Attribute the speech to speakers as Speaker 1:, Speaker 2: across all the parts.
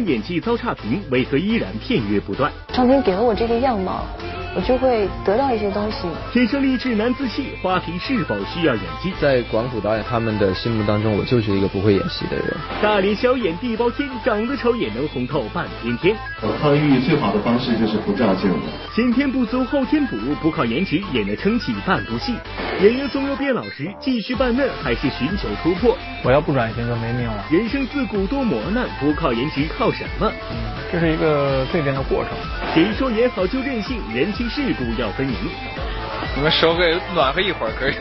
Speaker 1: 演技遭差评，为何依然片约不断？
Speaker 2: 上天给了我这个样貌。我就会得到一些东西。
Speaker 1: 天生丽质难自弃，花瓶是否需要演技？
Speaker 3: 在广府导演他们的心目当中，我就是一个不会演戏的人。
Speaker 1: 大脸小眼地包天，长得丑也能红透半边天。
Speaker 4: 我抗抑郁最好的方式就是不照镜子。
Speaker 1: 先天不足后天补，不靠颜值也能撑起半部戏。演员总有变老时，继续扮嫩还是寻求突破？
Speaker 5: 我要不转型就没命了。
Speaker 1: 人生自古多磨难，不靠颜值靠什么？
Speaker 5: 嗯，这是一个蜕变的过程。
Speaker 1: 谁说演好就任性？人情世故要分明。
Speaker 6: 你们手给暖和一会儿可以。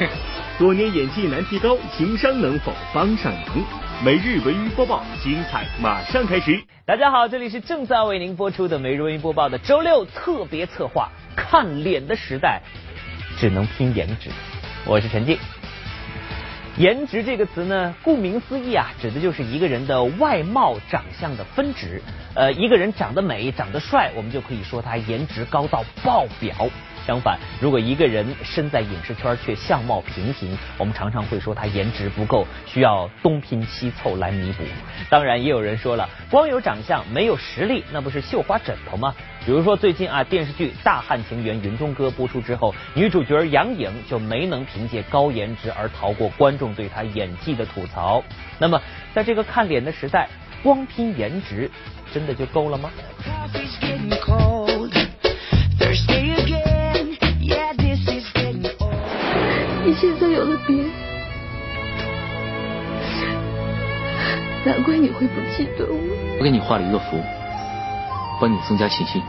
Speaker 1: 多年演技难提高，情商能否帮上忙？每日文娱播报，精彩马上开始。
Speaker 7: 大家好，这里是正在为您播出的每日文娱播报的周六特别策划。看脸的时代，只能拼颜值。我是陈静。颜值这个词呢，顾名思义啊，指的就是一个人的外貌长相的分值。呃，一个人长得美、长得帅，我们就可以说他颜值高到爆表。相反，如果一个人身在影视圈却相貌平平，我们常常会说他颜值不够，需要东拼西凑来弥补。当然，也有人说了，光有长相没有实力，那不是绣花枕头吗？比如说最近啊，电视剧《大汉情缘云中歌》播出之后，女主角杨颖就没能凭借高颜值而逃过观众对她演技的吐槽。那么，在这个看脸的时代，光拼颜值真的就够了吗？
Speaker 2: 你现在有了别人，难怪你会不记得我。
Speaker 8: 我给你画了一个符，帮你增加信心。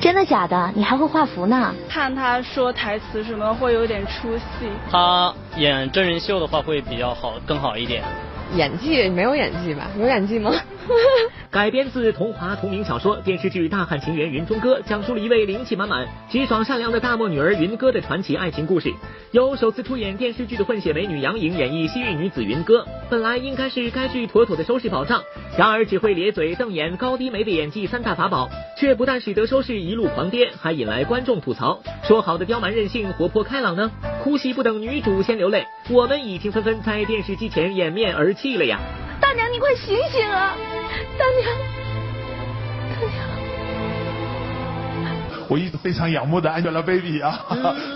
Speaker 9: 真的假的？你还会画符呢？
Speaker 10: 看他说台词什么会有点出戏。
Speaker 11: 他演真人秀的话会比较好，更好一点。
Speaker 12: 演技没有演技吧？有演技吗？
Speaker 7: 改编自童话同名小说电视剧《大汉情缘云中歌》，讲述了一位灵气满满、直爽善良的大漠女儿云歌的传奇爱情故事。由首次出演电视剧的混血美女杨颖演绎西域女子云歌，本来应该是该剧妥妥的收视保障。然而只会咧嘴瞪眼、高低眉的演技三大法宝，却不但使得收视一路狂跌，还引来观众吐槽：说好的刁蛮任性、活泼开朗呢？哭戏不等女主先流泪，我们已经纷纷在电视机前掩面而泣了呀！
Speaker 2: 大娘，你快醒醒啊！大娘，大娘。
Speaker 13: 我一直非常仰慕的 Angelababy 啊，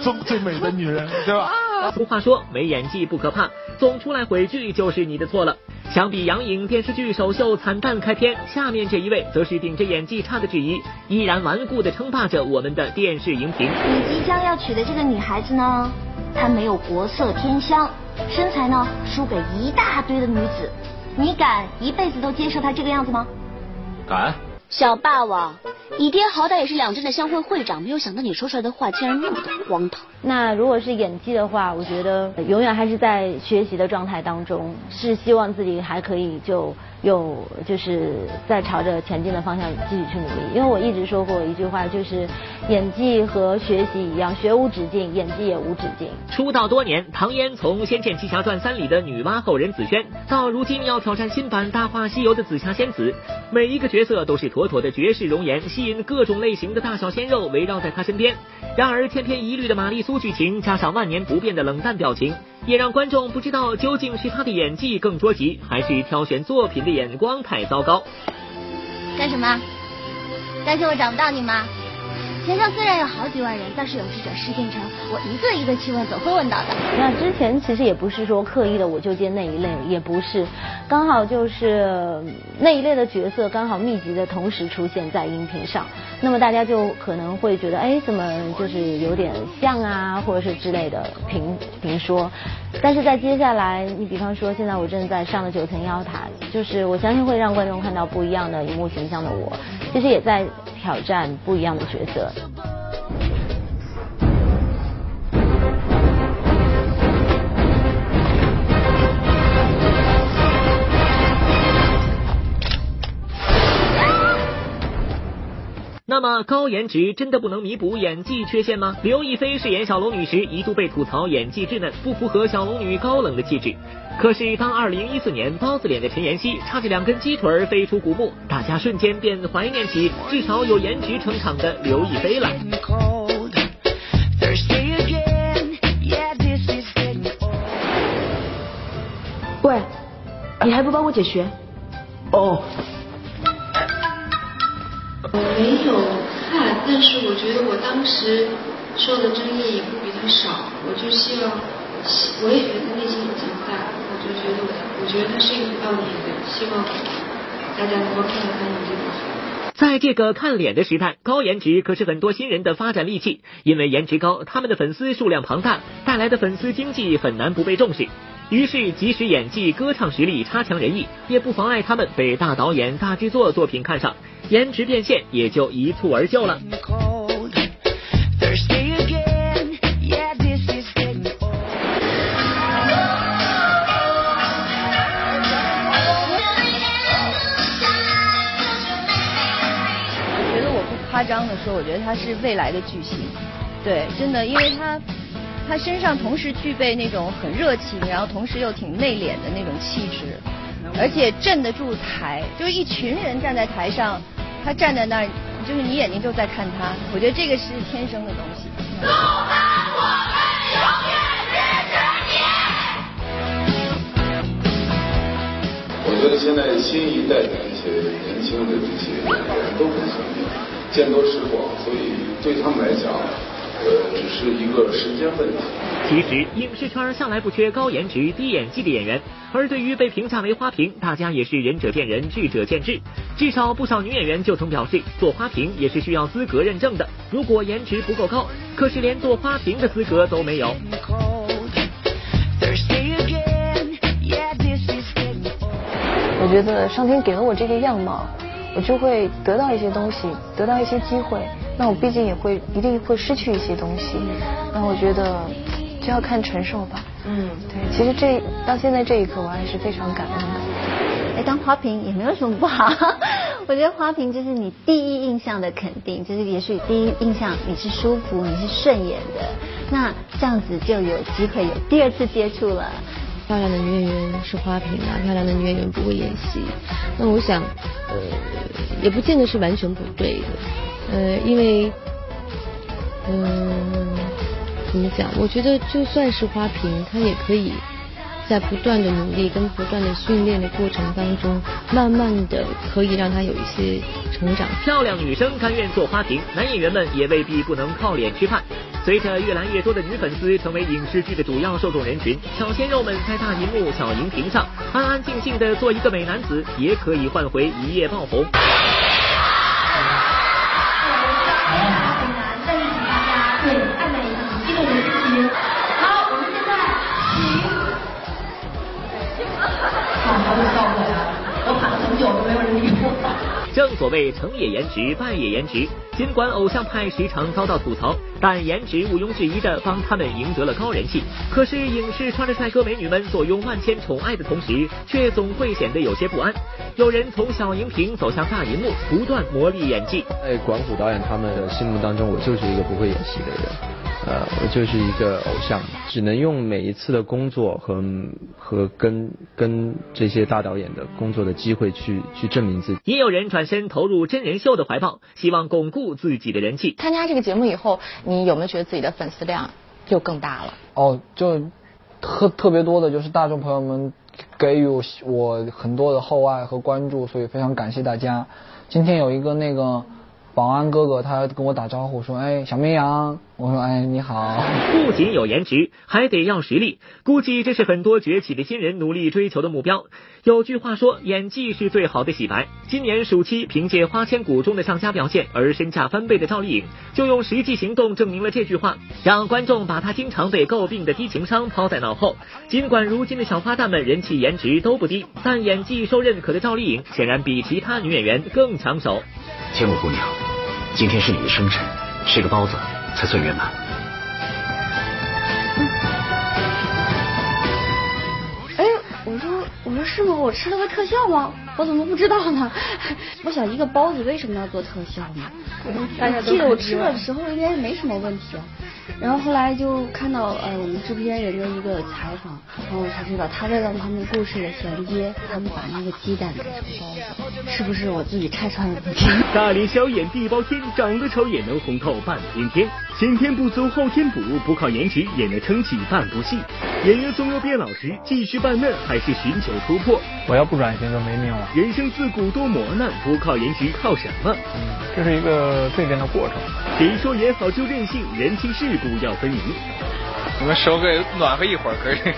Speaker 13: 中最美的女人，对吧？
Speaker 7: 俗话说，没演技不可怕，总出来毁剧就是你的错了。相比杨颖电视剧首秀惨淡开篇，下面这一位则是顶着演技差的质疑，依然顽固的称霸着我们的电视荧屏。
Speaker 9: 你即将要娶的这个女孩子呢，她没有国色天香，身材呢输给一大堆的女子。你敢一辈子都接受他这个样子吗？
Speaker 8: 敢。
Speaker 9: 小霸王，你爹好歹也是两镇的乡会会长，没有想到你说出来的话竟然那么的荒唐。
Speaker 14: 那如果是演技的话，我觉得永远还是在学习的状态当中，是希望自己还可以就。有就是在朝着前进的方向继续去努力，因为我一直说过一句话，就是演技和学习一样，学无止境，演技也无止境。
Speaker 7: 出道多年，唐嫣从《仙剑奇侠传三》里的女娲后人紫萱，到如今要挑战新版《大话西游》的紫霞仙子，每一个角色都是妥妥的绝世容颜，吸引各种类型的大小鲜肉围绕在她身边。然而千篇一律的玛丽苏剧情，加上万年不变的冷淡表情。也让观众不知道究竟是他的演技更捉急，还是挑选作品的眼光太糟糕。
Speaker 9: 干什么？担心我找不到你吗？前上虽然有好几万人，但是有记者试镜成我一个一个去问，总会问到的。
Speaker 14: 那之前其实也不是说刻意的我就接那一类，也不是，刚好就是那一类的角色刚好密集的同时出现在荧屏上，那么大家就可能会觉得，哎，怎么就是有点像啊，或者是之类的评评说。但是在接下来，你比方说现在我正在上的九层妖塔，就是我相信会让观众看到不一样的荧幕形象的我，其实也在。挑战不一样的角色。Impossible.
Speaker 7: 那么高颜值真的不能弥补演技缺陷吗？刘亦菲饰演小龙女时一度被吐槽演技稚嫩，不符合小龙女高冷的气质。可是当二零一四年包子脸的陈妍希插着两根鸡腿飞出古墓，大家瞬间便怀念起至少有颜值撑场的刘亦菲了。
Speaker 12: 喂，你还不帮我解穴？
Speaker 13: 哦，
Speaker 10: 我没有看，但是我觉得我当时受的争议也不比他少，我就希望，我也觉得内心很强大，我就觉得我觉得他是一个不要脸的，希望大家能够看到他。
Speaker 7: 在这个看脸的时代，高颜值可是很多新人的发展利器。因为颜值高，他们的粉丝数量庞大，带来的粉丝经济很难不被重视。于是，即使演技、歌唱实力差强人意，也不妨碍他们被大导演、大制作作品看上，颜值变现也就一蹴而就了。
Speaker 15: 我觉得我不夸张的说，我觉得他是未来的巨星，对，真的，因为他他身上同时具备那种很热情，然后同时又挺内敛的那种气质，而且镇得住台，就是一群人站在台上，他站在那儿，就是你眼睛就在看他，我觉得这个是天生的东西。我
Speaker 16: 觉得现在新一代的这些年轻的这些演员都很聪明。见多识广，所以对他们来讲，呃，只是一个时间问题。
Speaker 7: 其实影视圈向来不缺高颜值、低演技的演员，而对于被评价为花瓶，大家也是仁者见仁，智者见智。至少不少女演员就曾表示，做花瓶也是需要资格认证的。如果颜值不够高，可是连做花瓶的资格都没有。
Speaker 2: 我觉得上天给了我这个样貌。我就会得到一些东西，得到一些机会，那我毕竟也会一定会失去一些东西，那我觉得就要看承受吧。嗯，对，其实这到现在这一刻，我还是非常感恩的。
Speaker 17: 哎，当花瓶也没有什么不好，我觉得花瓶就是你第一印象的肯定，就是也许第一印象你是舒服，你是顺眼的，那这样子就有机会有第二次接触了。
Speaker 18: 漂亮的女演员是花瓶啊，漂亮的女演员不会演戏。那我想，呃，也不见得是完全不对的，呃，因为，嗯，怎么讲？我觉得就算是花瓶，她也可以在不断的努力跟不断的训练的过程当中，慢慢的可以让她有一些成长。
Speaker 7: 漂亮女生甘愿做花瓶，男演员们也未必不能靠脸吃饭。随着越来越多的女粉丝成为影视剧的主要受众人群，小鲜肉们在大荧幕、小荧屏上安安静静的做一个美男子，也可以换回一夜爆红。正所谓成也颜值，败也颜值。尽管偶像派时常遭到吐槽，但颜值毋庸置疑的帮他们赢得了高人气。可是影视圈的帅哥美女们坐拥万千宠爱的同时，却总会显得有些不安。有人从小荧屏走向大荧幕，不断磨砺演技。
Speaker 3: 在管虎导演他们的心目当中，我就是一个不会演戏的人。呃，我就是一个偶像，只能用每一次的工作和和跟跟这些大导演的工作的机会去去证明自己。
Speaker 7: 也有人转身投入真人秀的怀抱，希望巩固自己的人气。
Speaker 18: 参加这个节目以后，你有没有觉得自己的粉丝量又更大了？
Speaker 19: 哦，就特特别多的就是大众朋友们给予我很多的厚爱和关注，所以非常感谢大家。今天有一个那个。保安哥哥他跟我打招呼说：“哎，小绵羊。”我说：“哎，你好。”
Speaker 7: 不仅有颜值，还得要实力。估计这是很多崛起的新人努力追求的目标。有句话说：“演技是最好的洗白。”今年暑期凭借《花千骨》中的上佳表现而身价翻倍的赵丽颖，就用实际行动证明了这句话，让观众把她经常被诟病的低情商抛在脑后。尽管如今的小花旦们人气颜值都不低，但演技受认可的赵丽颖显然比其他女演员更抢手。
Speaker 20: 千骨姑娘，今天是你的生辰，吃个包子才算圆满。
Speaker 21: 我说，是吗？我吃了个特效吗？我怎么不知道呢？我想一个包子为什么要做特效呢？我记得我吃的时候应该没什么问题。然后后来就看到呃我们制片人的一个采访，然后我才知道他在让他们故事的衔接，他们把那个鸡蛋改成包子，是不是我自己拆穿了自己？
Speaker 1: 大脸小眼地包天，长得丑也能红透半边天，先天不足后天补，不靠颜值也能撑起半部戏。演员总有变老时继续扮嫩还是寻求突破？
Speaker 5: 我要不转型就没命了。
Speaker 1: 人生自古多磨难，不靠颜值靠什么？
Speaker 5: 嗯，这是一个蜕变的过程。
Speaker 1: 谁说演好就任性？人情世故要分明。
Speaker 6: 你们手给暖和一会儿可以。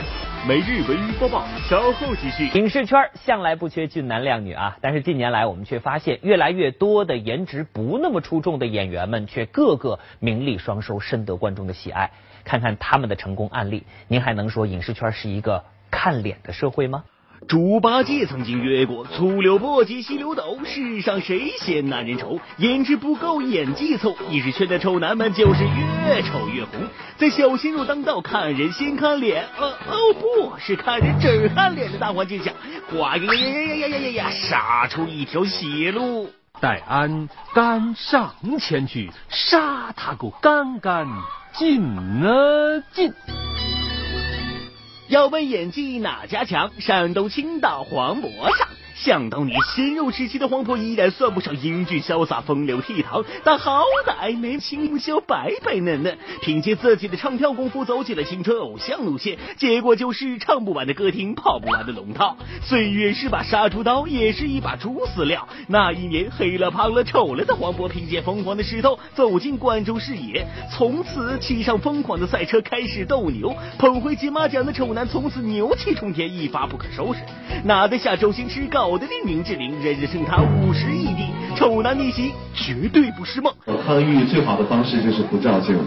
Speaker 1: 每日文娱播报，稍后继续。
Speaker 22: 影视圈向来不缺俊男靓女啊，但是近年来我们却发现，越来越多的颜值不那么出众的演员们，却个个名利双收，深得观众的喜爱。看看他们的成功案例，您还能说影视圈是一个看脸的社会吗？
Speaker 1: 猪八戒曾经约过粗柳簸箕细溜斗，世上谁嫌男人丑？颜值不够，演技凑，一直圈的丑男们就是越丑越红。在小鲜肉当道，看人先看脸，呃哦不是看人真看脸的大环境下，哗呀呀呀呀呀呀呀，杀出一条血路。
Speaker 23: 待俺赶上前去，杀他个干干净净！
Speaker 1: 要问演技哪家强？山东青岛黄渤上。想当年鲜肉时期的黄渤依然算不上英俊潇洒、风流倜傥，但好歹眉清目秀白白嫩嫩。凭借自己的唱跳功夫走起了青春偶像路线，结果就是唱不完的歌厅，跑不完的龙套。岁月是把杀猪刀，也是一把猪饲料。那一年黑了、胖了、丑了的黄渤，凭借疯狂的石头走进观众视野，从此骑上疯狂的赛车开始斗牛，捧回金马奖的丑男从此牛气冲天，一发不可收拾。拿得下周星驰告。好的令名志玲，人人称他五十亿帝，丑男逆袭绝对不是梦。
Speaker 24: 我抗抑郁最好的方式就是不照镜子。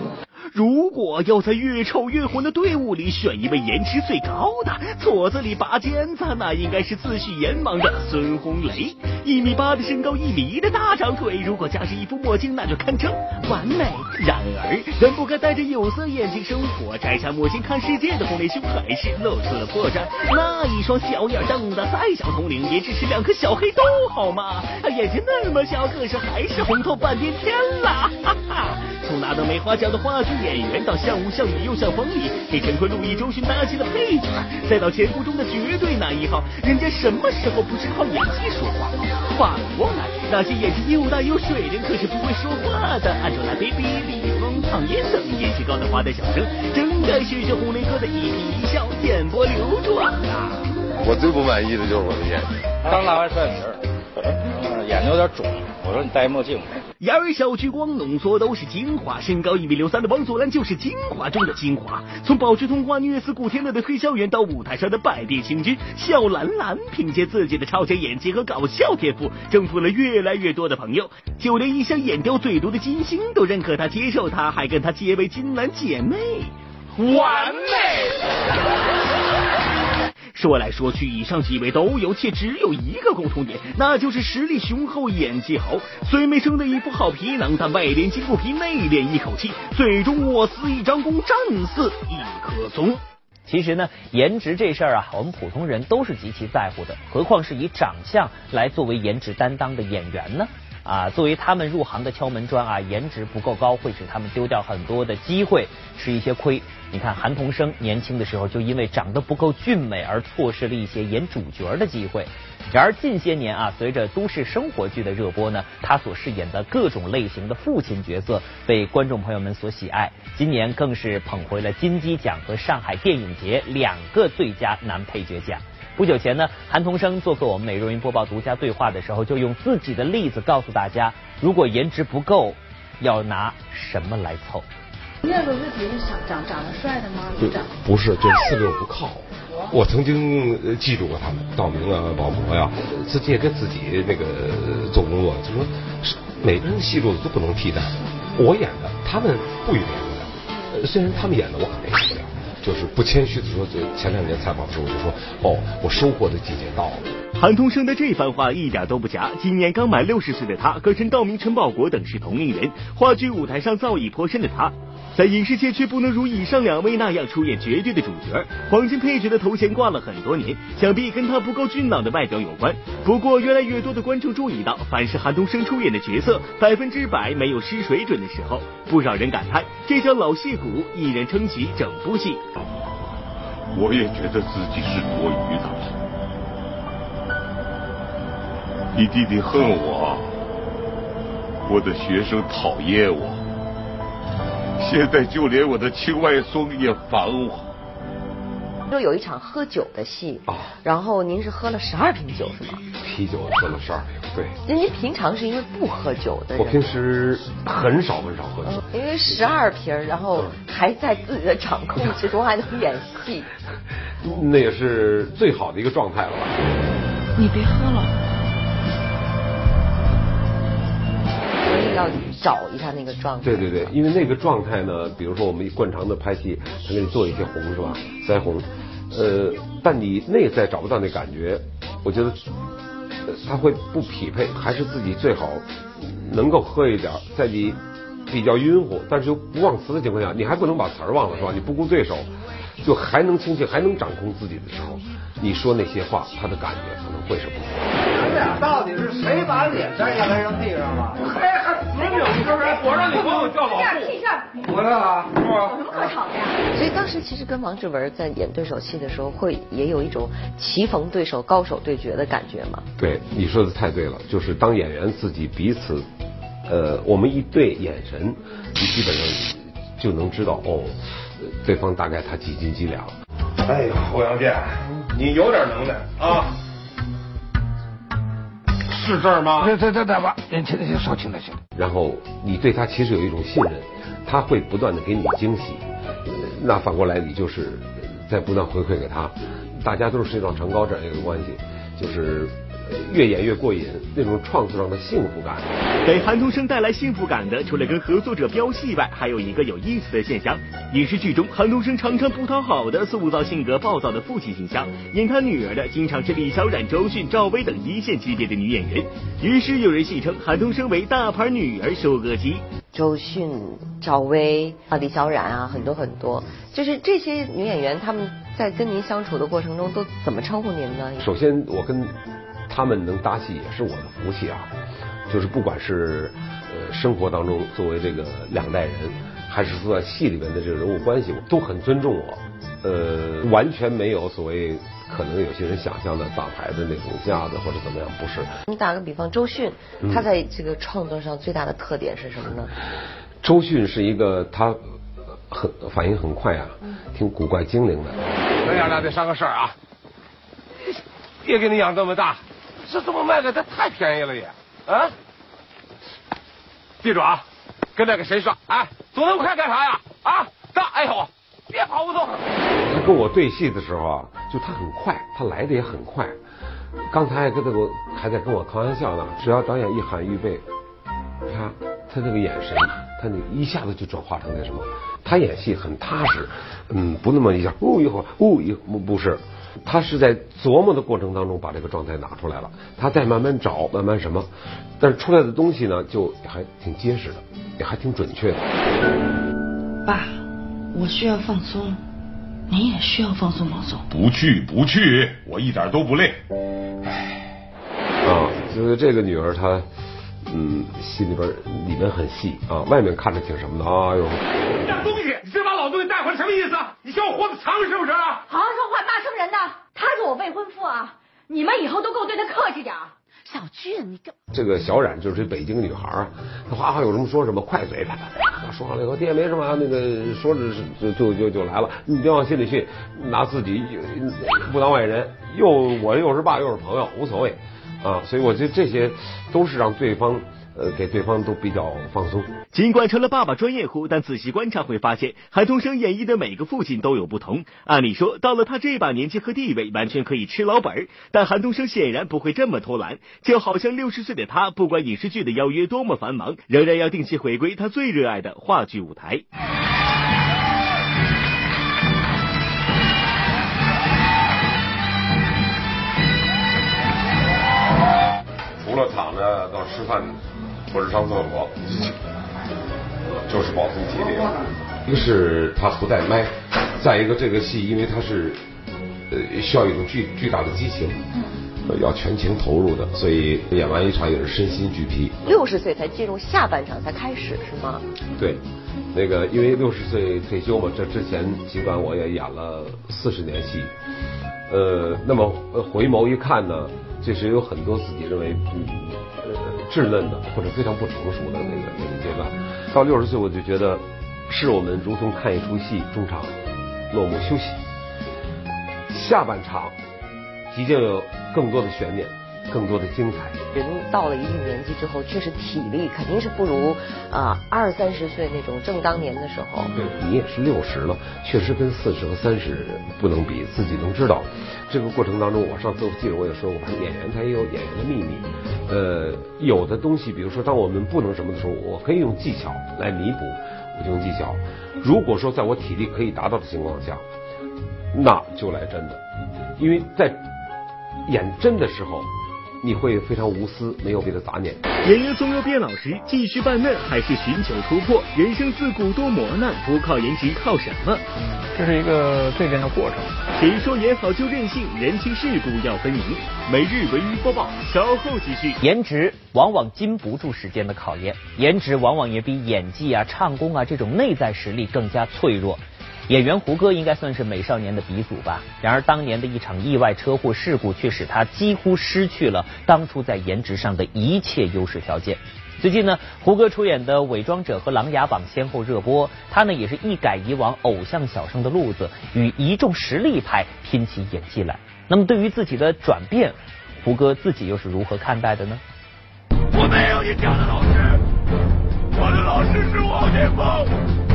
Speaker 1: 如果要在越丑越红的队伍里选一位颜值最高的，矬子里拔尖子，那应该是自诩阎王的孙红雷。一米八的身高，一米一的大长腿，如果加上一副墨镜，那就堪称完美。然而，人不该戴着有色眼镜生活，摘下墨镜看世界的红雷兄还是露出了破绽。那一双小眼瞪得再像铜铃，也只是两颗小黑豆，好吗？眼睛那么小，可是还是红透半边天啦！哈哈，从拿到梅花奖的话剧演员，到像雾像雨又像风里给陈坤、陆毅、周迅搭戏的配角，再到前途中的绝对男一号，人家什么时候不是靠演技说话？反过来，那些演技又大又水灵，可是不会说话的，按照那 baby 李峰、唐嫣等演技高的花旦小生，真该学学红雷哥的一颦一笑，眼波流转啊！
Speaker 25: 我最不满意的就是我的眼睛，
Speaker 26: 刚拉完蒜皮儿，眼睛有点肿。我说你戴墨镜。
Speaker 1: 眼儿小聚光浓缩都是精华，身高一米六三的王祖蓝就是精华中的精华。从保持通话虐死古天乐的推销员，到舞台上的百变星君小兰兰，凭借自己的超强演技和搞笑天赋，征服了越来越多的朋友。就连一向眼雕最多的金星都认可他、接受他，还跟他结为金兰姐妹，
Speaker 26: 完美。
Speaker 1: 说来说去，以上几位都有，且只有一个共同点，那就是实力雄厚，演技好。虽没生得一副好皮囊，但外练筋骨皮，内练一口气，最终我似一张弓，战似一棵松。
Speaker 22: 其实呢，颜值这事儿啊，我们普通人都是极其在乎的，何况是以长相来作为颜值担当的演员呢？啊，作为他们入行的敲门砖啊，颜值不够高，会使他们丢掉很多的机会，吃一些亏。你看韩童生年轻的时候就因为长得不够俊美而错失了一些演主角的机会。然而近些年啊，随着都市生活剧的热播呢，他所饰演的各种类型的父亲角色被观众朋友们所喜爱。今年更是捧回了金鸡奖和上海电影节两个最佳男配角奖。不久前呢，韩童生做客我们每日云播报独家对话的时候，就用自己的例子告诉大家，如果颜值不够，要拿什么来凑？
Speaker 27: 那个是只是长长长得帅的吗？长
Speaker 28: 不是，就是四六不靠。我曾经记住过他们，道明啊、保博呀，自己也跟自己那个做工作，就说每个人戏路子都不能替代。我演的，他们不一定演得了。虽然他们演的我可没演不了。就是不谦虚的说，就前两年采访的时候我就说，哦，我收获的季节到了。
Speaker 1: 韩童生的这番话一点都不假。今年刚满六十岁的他，和陈道明、陈宝国等是同龄人，话剧舞台上造诣颇深的他。在影视界却不能如以上两位那样出演绝对的主角，黄金配角的头衔挂了很多年，想必跟他不够俊朗的外表有关。不过越来越多的观众注意到，凡是韩东升出演的角色百分之百没有失水准的时候，不少人感叹这叫老戏骨一人撑起整部戏。
Speaker 4: 我也觉得自己是多余的，你弟弟恨我，我的学生讨厌我。现在就连我的亲外孙也烦我，
Speaker 29: 就有一场喝酒的戏，然后您是喝了十二瓶酒是吗？
Speaker 28: 啤酒喝了十二瓶，对。
Speaker 29: 那您平常是因为不喝酒的人？
Speaker 28: 我平时很少很少喝酒。
Speaker 29: 因为十二瓶，然后还在自己的掌控之中，还能演戏。
Speaker 28: 那也是最好的一个状态了吧？
Speaker 29: 你别喝了。找一下那个状态。
Speaker 28: 对对对，因为那个状态呢，比如说我们惯常的拍戏，他给你做一些红是吧？腮红，呃，但你内在找不到那感觉，我觉得他会不匹配，还是自己最好能够喝一点，在你比较晕乎，但是又不忘词的情况下，你还不能把词儿忘了是吧？你不顾对手，就还能清醒，还能掌控自己的时候，你说那些话，他的感觉可能会是不同的。
Speaker 30: 咱俩到底是谁把脸摘下来扔地上了？
Speaker 31: 我让你帮我叫老
Speaker 30: 傅。回来了，是
Speaker 29: 吧？有什么可吵的呀？所以当时其实跟王志文在演对手戏的时候，会也有一种棋逢对手、高手对决的感觉吗？
Speaker 28: 对，你说的太对了，就是当演员自己彼此，呃，我们一对眼神，你基本上就能知道哦，对方大概他几斤几两。
Speaker 31: 哎呀，欧阳剑，你有点能耐啊！是这儿吗？
Speaker 30: 对对对对吧？行行行，说轻点行。
Speaker 28: 然后你对他其实有一种信任，他会不断的给你惊喜，那反过来你就是在不断回馈给他，大家都是水涨船高这样一个关系，就是。越演越过瘾，那种创作上的幸福感。
Speaker 1: 给韩童生带来幸福感的，除了跟合作者飙戏外，还有一个有意思的现象。影视剧中，韩童生常常不讨好的塑造性格暴躁的父亲形象，演他女儿的经常是李小冉、周迅、赵薇等一线级别的女演员。于是有人戏称韩童生为大牌女儿收割机。
Speaker 29: 周迅、赵薇啊，李小冉啊，很多很多，就是这些女演员，她们在跟您相处的过程中都怎么称呼您呢？
Speaker 28: 首先，我跟。他们能搭戏也是我的福气啊，就是不管是呃生活当中作为这个两代人，还是说在戏里面的这个人物关系，都很尊重我，呃，完全没有所谓可能有些人想象的打牌的那种架子或者怎么样，不是。
Speaker 29: 你打个比方，周迅，他在这个创作上最大的特点是什么呢？
Speaker 28: 周迅是一个他很反应很快啊，挺古怪精灵的。
Speaker 31: 咱娘俩得商个事儿啊，别给你养这么大。这怎么卖的？这太便宜了也啊！记住啊，跟那个谁说，哎，走那么快干啥呀？啊，干！哎呦，别跑不动。
Speaker 28: 他跟我对戏的时候啊，就他很快，他来的也很快。刚才跟他我还在跟我开玩笑呢。只要导演一喊预备，啪，他那个眼神，他那一下子就转化成那什么。他演戏很踏实，嗯，不那么一下，呜一会儿，呜一不不是。他是在琢磨的过程当中把这个状态拿出来了，他再慢慢找，慢慢什么，但是出来的东西呢，就还挺结实的，也还挺准确的。
Speaker 21: 爸，我需要放松，你也需要放松放松。
Speaker 4: 不去不去，我一点都不累。
Speaker 28: 唉，啊，就是这个女儿她，嗯，心里边里面很细啊，外面看着挺什么的啊哟。
Speaker 31: 那东西，什么意思？你嫌我活得长是不是？
Speaker 21: 好好说话，骂什么人呢。他是我未婚夫啊，你们以后都给我对他客气点。小俊，你这
Speaker 28: 这个小冉就是这北京女孩啊，她哗哗有什么说什么，快嘴，啪啪啪说完了以后，爹没什么，那个说着就就就就来了，你别往心里去，拿自己不当外人，又我又是爸又是朋友，无所谓啊，所以我觉得这些都是让对方。呃，给对方都比较放松。
Speaker 1: 尽管成了爸爸专业户，但仔细观察会发现，韩东升演绎的每个父亲都有不同。按理说，到了他这把年纪和地位，完全可以吃老本但韩东生显然不会这么偷懒，就好像六十岁的他，不管影视剧的邀约多么繁忙，仍然要定期回归他最热爱的话剧舞台。
Speaker 28: 了躺着到吃饭。或者上厕所，就是保存体力。一个是他不带麦，再一个这个戏因为他是呃需要一种巨巨大的激情，要全情投入的，所以演完一场也是身心俱疲。
Speaker 29: 六十岁才进入下半场才开始是吗？
Speaker 28: 对，那个因为六十岁退休嘛，这之前尽管我也演了四十年戏，呃，那么回眸一看呢，这是有很多自己认为嗯。稚嫩的或者非常不成熟的那个那个阶段，到六十岁我就觉得，是我们如同看一出戏，中场落幕休息，下半场即将有更多的悬念。更多的精彩。
Speaker 29: 人到了一定年纪之后，确实体力肯定是不如啊二三十岁那种正当年的时候。
Speaker 28: 对你也是六十了，确实跟四十和三十不能比。自己能知道，这个过程当中，我上次我记得我也说过，演员他也有演员的秘密。呃，有的东西，比如说当我们不能什么的时候，我可以用技巧来弥补，我就用技巧。如果说在我体力可以达到的情况下，那就来真的，因为在演真的时候。你会非常无私，没有别的杂念。
Speaker 1: 演员总有变老时，继续扮嫩还是寻求突破？人生自古多磨难，不靠颜值靠什么？
Speaker 5: 嗯，这是一个蜕变的过程。
Speaker 1: 谁说演好就任性？人情世故要分明。每日文娱播报，稍后继续。
Speaker 22: 颜值往往经不住时间的考验，颜值往往也比演技啊、唱功啊这种内在实力更加脆弱。演员胡歌应该算是美少年的鼻祖吧。然而当年的一场意外车祸事故，却使他几乎失去了当初在颜值上的一切优势条件。最近呢，胡歌出演的《伪装者》和《琅琊榜》先后热播，他呢也是一改以往偶像小生的路子，与一众实力派拼起演技来。那么对于自己的转变，胡歌自己又是如何看待的呢？
Speaker 4: 我没有你这样的老师，我的老师是王天凤。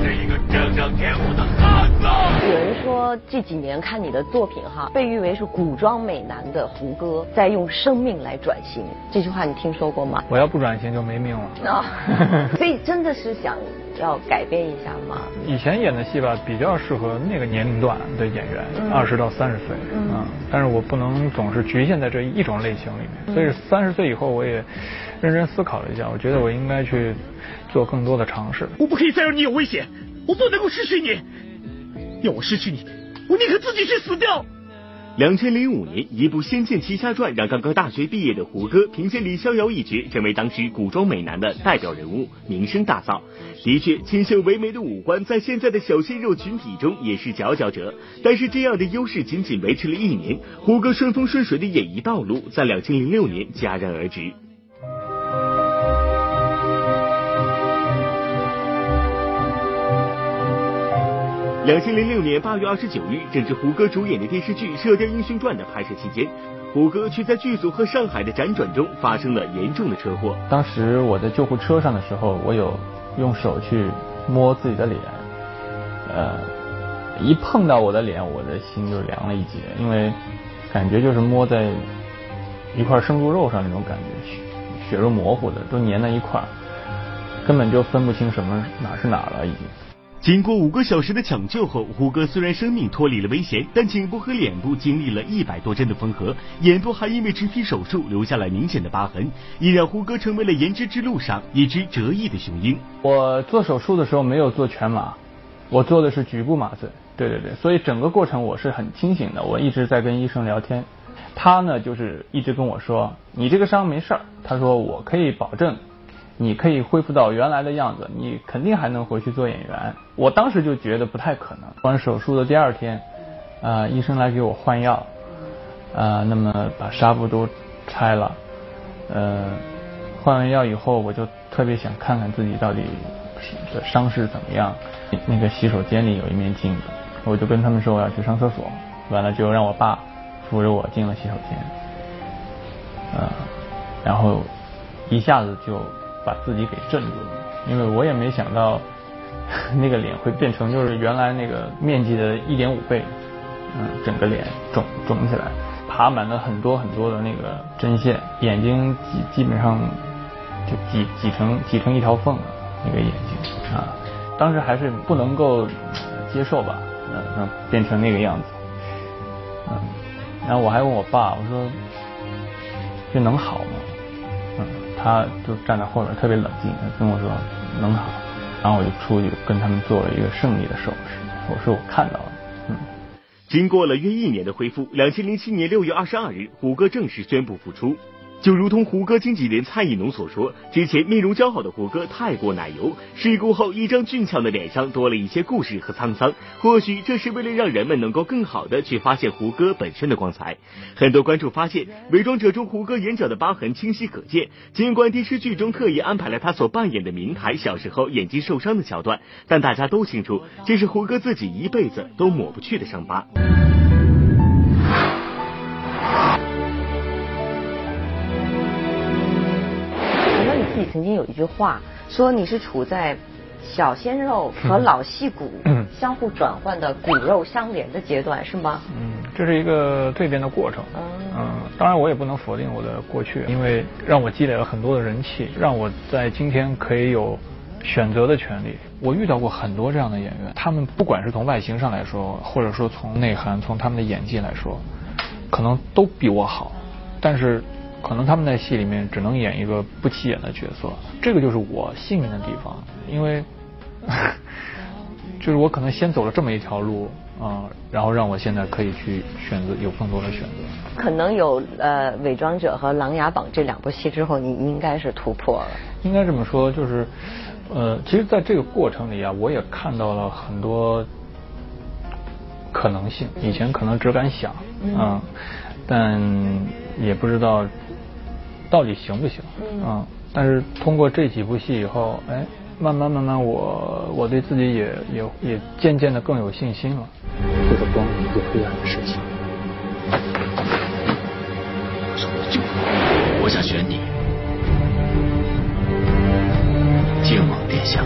Speaker 4: 他是一个铮铮铁骨的汉子。
Speaker 29: 有人说这几年看你的作品哈，被誉为是古装美男的胡歌在用生命来转型，这句话你听说过吗？
Speaker 5: 我要不转型就没命了。啊，
Speaker 29: 所以真的是想要改变一下吗？
Speaker 5: 以前演的戏吧，比较适合那个年龄段的演员，二十到三十岁，嗯，但是我不能总是局限在这一种类型里面，所以三十岁以后我也认真思考了一下，我觉得我应该去。做更多的尝试。
Speaker 1: 我不可以再让你有危险，我不能够失去你。要我失去你，我宁可自己去死掉。两千零五年，一部《仙剑奇侠传》让刚刚大学毕业的胡歌凭借李逍遥一角，成为当时古装美男的代表人物，名声大噪。的确，清秀唯美的五官在现在的小鲜肉群体中也是佼佼者。但是这样的优势仅仅维持了一年，胡歌顺风顺水的演艺道路在两千零六年戛然而止。两千零六年八月二十九日，正值胡歌主演的电视剧《射雕英雄传》的拍摄期间，胡歌却在剧组和上海的辗转中发生了严重的车祸。
Speaker 5: 当时我在救护车上的时候，我有用手去摸自己的脸，呃，一碰到我的脸，我的心就凉了一截，因为感觉就是摸在一块生猪肉上那种感觉，血血肉模糊的，都粘在一块，根本就分不清什么哪是哪了，已经。
Speaker 1: 经过五个小时的抢救后，胡歌虽然生命脱离了危险，但颈部和脸部经历了一百多针的缝合，眼部还因为植皮手术留下了明显的疤痕，也让胡歌成为了颜值之路上一只折翼的雄鹰。
Speaker 5: 我做手术的时候没有做全麻，我做的是局部麻醉。对对对，所以整个过程我是很清醒的，我一直在跟医生聊天，他呢就是一直跟我说，你这个伤没事儿，他说我可以保证。你可以恢复到原来的样子，你肯定还能回去做演员。我当时就觉得不太可能。完手术的第二天，啊，医生来给我换药，啊，那么把纱布都拆了，呃，换完药以后，我就特别想看看自己到底的伤势怎么样。那个洗手间里有一面镜子，我就跟他们说我要去上厕所，完了就让我爸扶着我进了洗手间，呃，然后一下子就。把自己给镇住了，因为我也没想到 那个脸会变成就是原来那个面积的一点五倍，嗯，整个脸肿肿起来，爬满了很多很多的那个针线，眼睛基基本上就挤挤成挤成一条缝了，那个眼睛啊，当时还是不能够接受吧，嗯，变成那个样子，嗯，然后我还问我爸，我说这能好吗？他就站在后面，特别冷静，他跟我说能好，然后我就出去跟他们做了一个胜利的手势，我说我看到了。嗯，
Speaker 1: 经过了约一年的恢复，两千零七年六月二十二日，虎哥正式宣布复出。就如同胡歌经纪人蔡艺农所说，之前面容姣好的胡歌太过奶油，事故后一张俊俏的脸上多了一些故事和沧桑。或许这是为了让人们能够更好的去发现胡歌本身的光彩。很多观众发现，《伪装者》中胡歌眼角的疤痕清晰可见，尽管电视剧中特意安排了他所扮演的明台小时候眼睛受伤的桥段，但大家都清楚，这是胡歌自己一辈子都抹不去的伤疤。
Speaker 29: 曾经有一句话说你是处在小鲜肉和老戏骨相互转换的骨肉相连的阶段，是吗？
Speaker 5: 嗯，这是一个蜕变的过程。嗯，当然我也不能否定我的过去，因为让我积累了很多的人气，让我在今天可以有选择的权利。我遇到过很多这样的演员，他们不管是从外形上来说，或者说从内涵、从他们的演技来说，可能都比我好，但是。可能他们在戏里面只能演一个不起眼的角色，这个就是我幸运的地方，因为 就是我可能先走了这么一条路啊，然后让我现在可以去选择有更多的选择。
Speaker 29: 可能有呃《伪装者》和《琅琊榜》这两部戏之后，你应该是突破了。
Speaker 5: 应该这么说，就是呃，其实在这个过程里啊，我也看到了很多可能性。以前可能只敢想啊，但也不知道。到底行不行？嗯，但是通过这几部戏以后，哎，慢慢慢慢，我我对自己也也也渐渐的更有信心了。
Speaker 32: 这个光明与黑暗的事情，
Speaker 1: 我说我就我想选你，靖王殿下。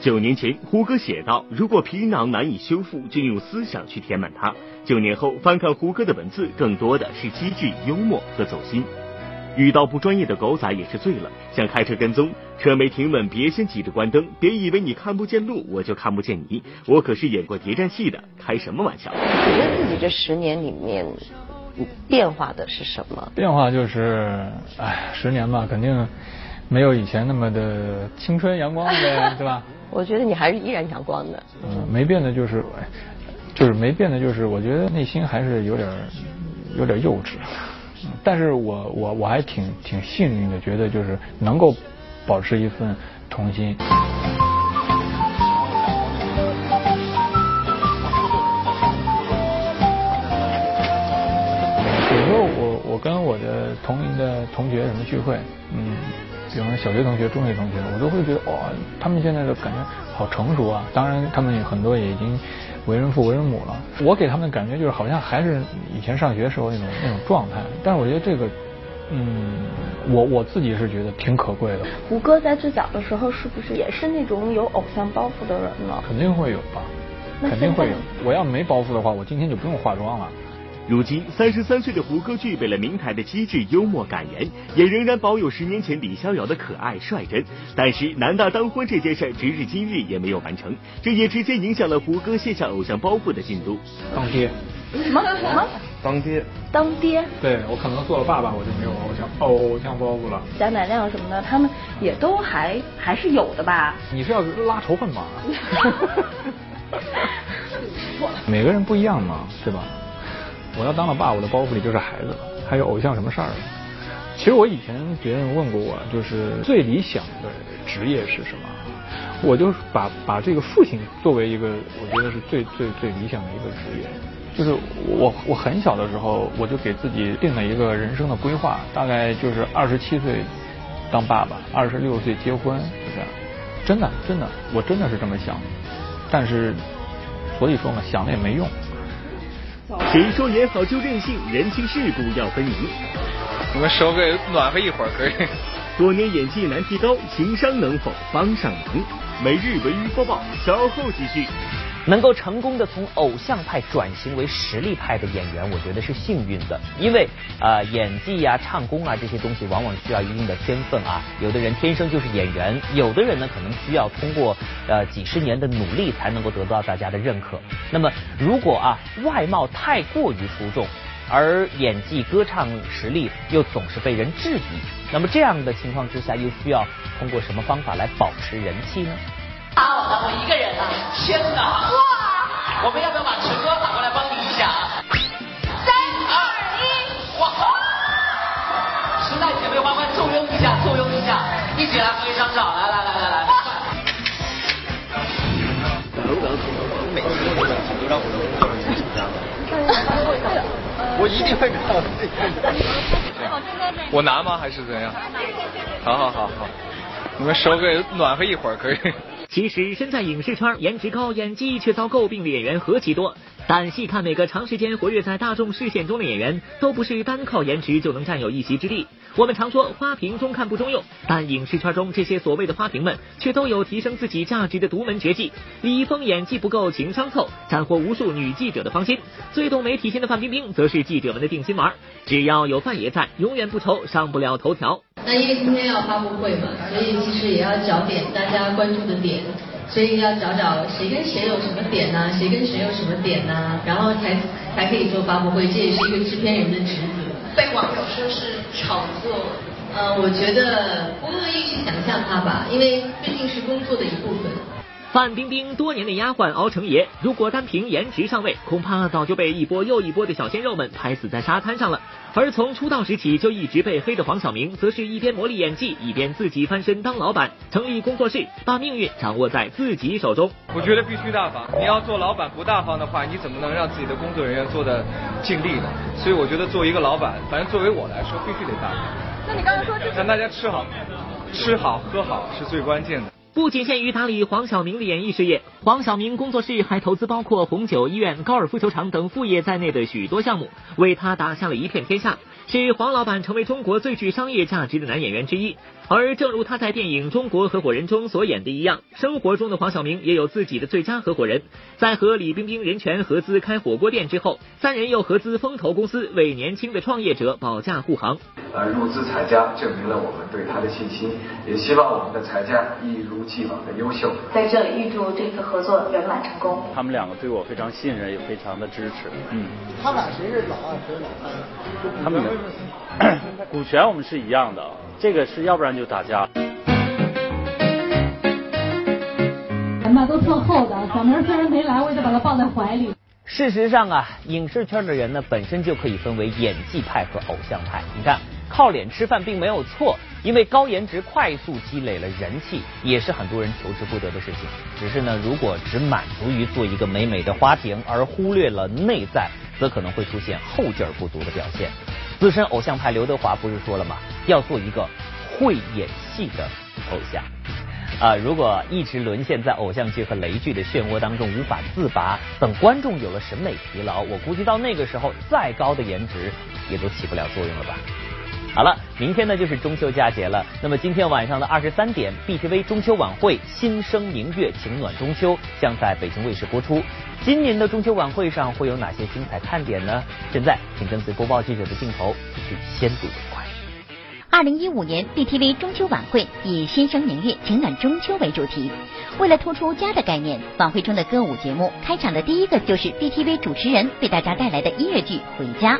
Speaker 1: 九年前，胡歌写道：“如果皮囊难以修复，就用思想去填满它。”九年后，翻看胡歌的文字，更多的是机智、幽默和走心。遇到不专业的狗仔也是醉了，想开车跟踪，车没停稳，别先急着关灯，别以为你看不见路，我就看不见你，我可是演过谍战戏的，开什么玩笑？
Speaker 29: 你觉得自己这十年里面变化的是什么？
Speaker 5: 变化就是，哎，十年吧，肯定没有以前那么的青春阳光呗，对吧？
Speaker 29: 我觉得你还是依然阳光的。
Speaker 5: 嗯，没变的就是，就是没变的就是，我觉得内心还是有点有点幼稚。但是我我我还挺挺幸运的，觉得就是能够保持一份童心。有时候我我跟我的同龄的同学什么聚会，嗯，比方说小学同学、中学同学，我都会觉得哇，他们现在的感觉好成熟啊。当然，他们很多也已经。为人父为人母了，我给他们的感觉就是好像还是以前上学时候那种那种状态。但是我觉得这个，嗯，我我自己是觉得挺可贵的。
Speaker 21: 胡歌在最早的时候是不是也是那种有偶像包袱的人呢？
Speaker 5: 肯定会有吧，肯定会有。我要没包袱的话，我今天就不用化妆了。
Speaker 1: 如今三十三岁的胡歌具备了明台的机智、幽默、感言，也仍然保有十年前李逍遥的可爱率真。但是男大当婚这件事，直至今日也没有完成，这也直接影响了胡歌卸下偶像包袱的进度。
Speaker 5: 当爹？
Speaker 21: 什么什么？
Speaker 5: 当爹？
Speaker 21: 当爹？
Speaker 5: 对我可能做了爸爸，我就没有偶像偶像包袱了。
Speaker 21: 贾乃亮什么的，他们也都还还是有的吧？
Speaker 5: 你是要拉仇恨吗？每个人不一样嘛，对吧？我要当了爸，我的包袱里就是孩子了，还有偶像什么事儿？其实我以前别人问过我，就是最理想的职业是什么？我就把把这个父亲作为一个，我觉得是最最最理想的一个职业。就是我我很小的时候，我就给自己定了一个人生的规划，大概就是二十七岁当爸爸，二十六岁结婚，就这样。真的真的，我真的是这么想。但是所以说嘛，想了也没用。
Speaker 1: 谁说演好就任性？人情世故要分明。
Speaker 6: 我们手给暖和一会儿可以。
Speaker 1: 多年演技难提高，情商能否帮上忙？每日文娱播报，稍后继续。
Speaker 22: 能够成功的从偶像派转型为实力派的演员，我觉得是幸运的，因为呃演技呀、唱功啊这些东西往往需要一定的天分啊。有的人天生就是演员，有的人呢可能需要通过呃几十年的努力才能够得到大家的认可。那么如果啊外貌太过于出众，而演技、歌唱实力又总是被人质疑，那么这样的情况之下，又需要通过什么方法来保持人气呢？
Speaker 33: 好的我一个人了。天哪！哇！我们要不要把陈哥喊过来帮你一下啊？
Speaker 21: 三二一！哇！
Speaker 33: 时
Speaker 22: 代姐妹花花簇拥一下，簇拥一下，一起来合一张照，来来来来来。
Speaker 34: 我一定会搞
Speaker 6: 我拿吗？还是怎样？好好好好，你们手给暖和一会儿可以。
Speaker 7: 其实身在影视圈，颜值高、演技却遭诟病的演员何其多。但细看每个长时间活跃在大众视线中的演员，都不是单靠颜值就能占有一席之地。我们常说花瓶中看不中用，但影视圈中这些所谓的花瓶们，却都有提升自己价值的独门绝技。李易峰演技不够，情商凑，斩获无数女记者的芳心。最懂媒体心的范冰冰，则是记者们的定心丸。只要有范爷在，永远不愁上不了头条。
Speaker 18: 那因为今天要发布会嘛，所以其实也要找点大家关注的点。所以要找找谁跟谁有什么点呢？谁跟谁有什么点呢？然后才才可以做发布会，这也是一个制片人的职责。
Speaker 27: 被网友说是炒作，
Speaker 18: 呃，我觉得不乐意去想象它吧，因为毕竟是工作的一部分。
Speaker 7: 范冰冰多年的丫鬟熬成爷，如果单凭颜值上位，恐怕早就被一波又一波的小鲜肉们拍死在沙滩上了。而从出道时起就一直被黑的黄晓明，则是一边磨砺演技，一边自己翻身当老板，成立工作室，把命运掌握在自己手中。
Speaker 6: 我觉得必须大方，你要做老板不大方的话，你怎么能让自己的工作人员做的尽力呢？所以我觉得作为一个老板，反正作为我来说，必须得大方。
Speaker 27: 那你刚才说
Speaker 6: 让大家吃好，吃好喝好是最关键的。
Speaker 7: 不仅限于打理黄晓明的演艺事业，黄晓明工作室还投资包括红酒、医院、高尔夫球场等副业在内的许多项目，为他打下了一片天下，使黄老板成为中国最具商业价值的男演员之一。而正如他在电影《中国合伙人》中所演的一样，生活中的黄晓明也有自己的最佳合伙人。在和李冰冰、任泉合资开火锅店之后，三人又合资风投公司，为年轻的创业者保驾护航。
Speaker 2: 呃，入资财家证明了我们对他的信心，也希望我们的财家一如既往的优秀。
Speaker 27: 在这里预祝这次合作圆满成功。
Speaker 26: 他们两个对我非常信任，也非常的支持。嗯，
Speaker 34: 他俩谁是老二，谁是老三？
Speaker 26: 他们 股权我们是一样的，这个是要不然就打架。
Speaker 27: 人嘛都特厚的，小明虽然没来，我也得把他抱在怀里。
Speaker 22: 事实上啊，影视圈的人呢，本身就可以分为演技派和偶像派。你看，靠脸吃饭并没有错，因为高颜值快速积累了人气，也是很多人求之不得的事情。只是呢，如果只满足于做一个美美的花瓶，而忽略了内在，则可能会出现后劲儿不足的表现。资深偶像派刘德华不是说了吗？要做一个会演戏的偶像。啊，如果一直沦陷在偶像剧和雷剧的漩涡当中无法自拔，等观众有了审美疲劳，我估计到那个时候，再高的颜值也都起不了作用了吧。好了，明天呢就是中秋佳节了，那么今天晚上的二十三点，BTV 中秋晚会《心声明月情暖中秋》将在北京卫视播出。今年的中秋晚会上会有哪些精彩看点呢？现在，请跟随播报记者的镜头去先睹为快。
Speaker 35: 二零一五年 BTV 中秋晚会以“心声明月，情暖中秋”为主题。为了突出家的概念，晚会中的歌舞节目开场的第一个就是 BTV 主持人为大家带来的音乐剧《回家》。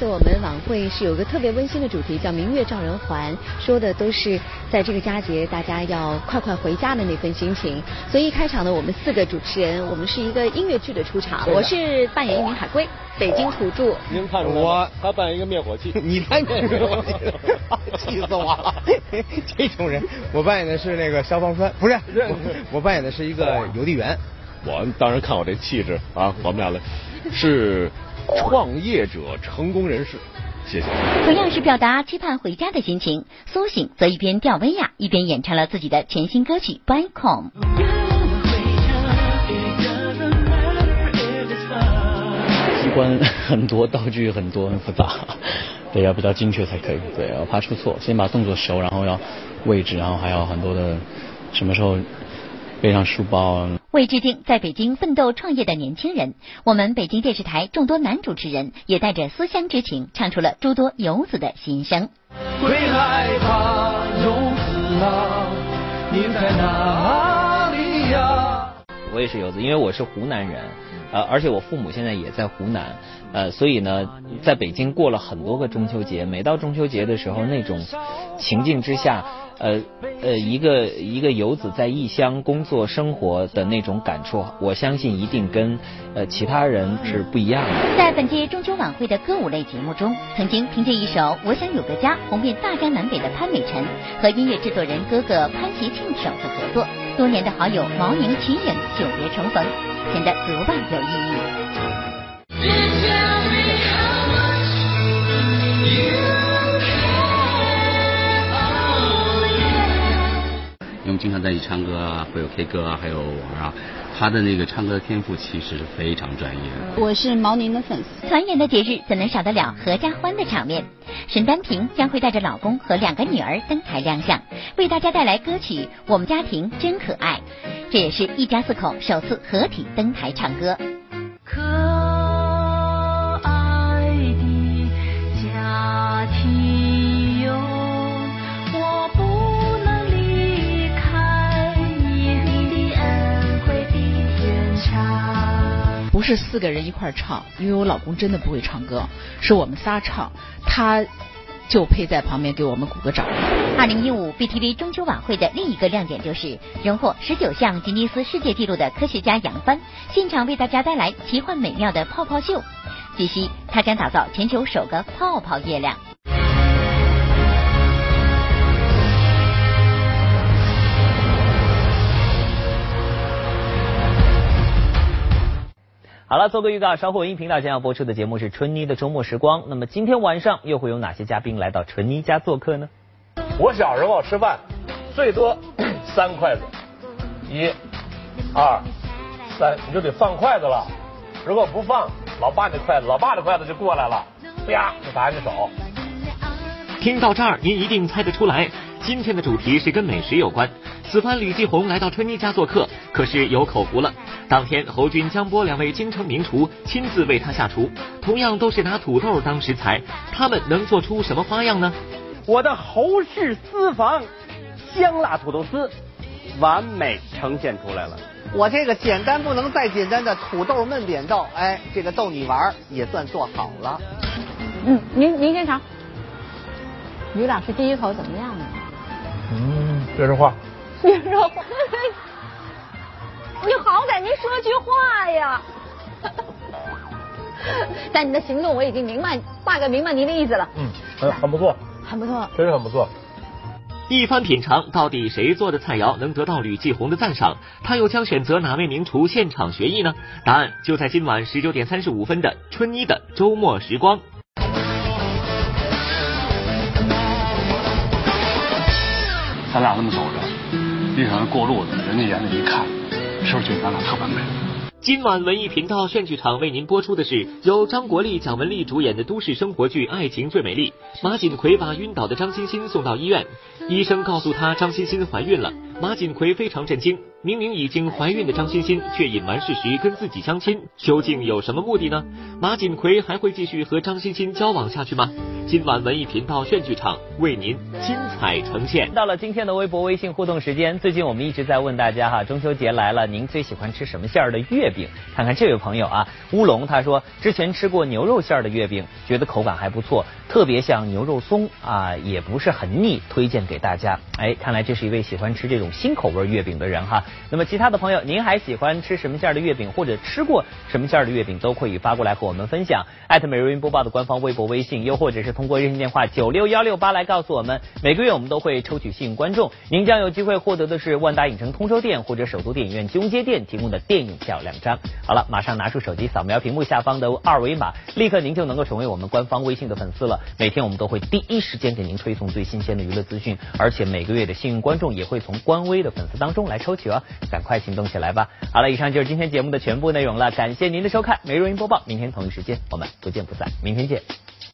Speaker 9: 次我们晚会是有个特别温馨的主题，叫“明月照人还”，说的都是在这个佳节大家要快快回家的那份心情。所以一开场呢，我们四个主持人，我们是一个音乐剧的出场。我是扮演一名海归，北京土著。
Speaker 26: 您看出来
Speaker 34: 我
Speaker 26: 他扮演一个灭火器，
Speaker 34: 你扮演灭火器，气死我了！这种人，我扮演的是那个消防栓，不是，我我扮演的是一个邮递员。
Speaker 4: 我当然看我这气质啊，我们俩的是创业者、成功人士，谢谢。
Speaker 35: 同样是表达期盼回家的心情，苏醒则一边吊威亚，一边演唱了自己的全新歌曲《Back Home》。
Speaker 32: 机关很多，道具很多，很复杂，对，要比较精确才可以。对，要怕出错，先把动作熟，然后要位置，然后还要很多的什么时候背上书包。
Speaker 35: 为致敬在北京奋斗创业的年轻人，我们北京电视台众多男主持人也带着思乡之情，唱出了诸多游子的心声。
Speaker 36: 会害怕游子啊，你在哪里呀？
Speaker 22: 我也是游子，因为我是湖南人，呃，而且我父母现在也在湖南，呃，所以呢，在北京过了很多个中秋节，每到中秋节的时候，那种情境之下，呃呃，一个一个游子在异乡工作生活的那种感触，我相信一定跟呃其他人是不一样的。
Speaker 35: 在本届中秋晚会的歌舞类节目中，曾经凭借一首《我想有个家》红遍大江南北的潘美辰和音乐制作人哥哥潘协庆首次合作，多年的好友毛宁齐颖久别重逢，显得格外有意义。
Speaker 37: 他们经常在一起唱歌啊，会有 K 歌啊，还有玩啊。他的那个唱歌天赋其实是非常专业。
Speaker 14: 我是毛宁的粉丝。
Speaker 35: 团圆的节日怎能少得了合家欢的场面？沈丹萍将会带着老公和两个女儿登台亮相，为大家带来歌曲《我们家庭真可爱》，这也是一家四口首次合体登台唱歌。
Speaker 38: 不
Speaker 39: 是四个人一块儿唱，因为我老公真的不会唱歌，是我们仨唱，他就配在旁边给我们鼓个掌。
Speaker 35: 二零一五 BTV 中秋晚会的另一个亮点就是荣获十九项吉尼斯世界纪录的科学家杨帆，现场为大家带来奇幻美妙的泡泡秀。据悉，他将打造全球首个泡泡月亮。
Speaker 22: 好了，做个预告，稍后文艺频道将要播出的节目是春妮的周末时光。那么今天晚上又会有哪些嘉宾来到春妮家做客呢？
Speaker 34: 我小时候吃饭最多 三筷子，一、二、三，你就得放筷子了。如果不放，老爸的筷子，老爸的筷子就过来了，啪就打你手。
Speaker 7: 听到这儿，您一定猜得出来，今天的主题是跟美食有关。此番吕继红来到春妮家做客，可是有口福了。当天，侯军、江波两位京城名厨亲自为他下厨，同样都是拿土豆当食材，他们能做出什么花样呢？
Speaker 40: 我的侯氏私房香辣土豆丝完美呈现出来了。
Speaker 30: 我这个简单不能再简单的土豆焖扁豆，哎，这个逗你玩也算做好了。
Speaker 14: 嗯，您您先尝。吕老师第一口怎么样呢？
Speaker 34: 嗯，别说实话。
Speaker 14: 别说话，你好歹您说句话呀！但你的行动我已经明白，大概明白您的意思了。
Speaker 34: 嗯，很很不错，
Speaker 14: 很不错，
Speaker 34: 确实很不错。
Speaker 7: 一番品尝，到底谁做的菜肴能得到吕继红的赞赏？他又将选择哪位名厨现场学艺呢？答案就在今晚十九点三十五分的春妮的周末时光。
Speaker 41: 咱俩那么走着，遇上过路的，人家眼里一看，是不是觉得咱俩特完美？
Speaker 7: 今晚文艺频道炫剧场为您播出的是由张国立、蒋雯丽主演的都市生活剧《爱情最美丽》。马锦奎把晕倒的张欣欣送到医院，医生告诉他张欣欣怀孕了。马锦奎非常震惊，明明已经怀孕的张欣欣却隐瞒事实跟自己相亲，究竟有什么目的呢？马锦奎还会继续和张欣欣交往下去吗？今晚文艺频道炫剧场为您精彩呈现。
Speaker 22: 到了今天的微博、微信互动时间，最近我们一直在问大家哈，中秋节来了，您最喜欢吃什么馅儿的月饼？看看这位朋友啊，乌龙他说之前吃过牛肉馅儿的月饼，觉得口感还不错，特别像牛肉松啊，也不是很腻，推荐给大家。哎，看来这是一位喜欢吃这种新口味月饼的人哈。那么其他的朋友，您还喜欢吃什么馅儿的月饼，或者吃过什么馅儿的月饼，都可以发过来和我们分享。艾特美瑞云播报的官方微博、微信，又或者是通过热线电话九六幺六八来告诉我们。每个月我们都会抽取幸运观众，您将有机会获得的是万达影城通州店或者首都电影院金融街店提供的电影票两张。好了，马上拿出手机扫描屏幕下方的二维码，立刻您就能够成为我们官方微信的粉丝了。每天我们都会第一时间给您推送最新鲜的娱乐资讯，而且每个月的幸运观众也会从官微的粉丝当中来抽取哦，赶快行动起来吧！好了，以上就是今天节目的全部内容了，感谢您的收看，每日云播报，明天同一时间我们不见不散，明天见。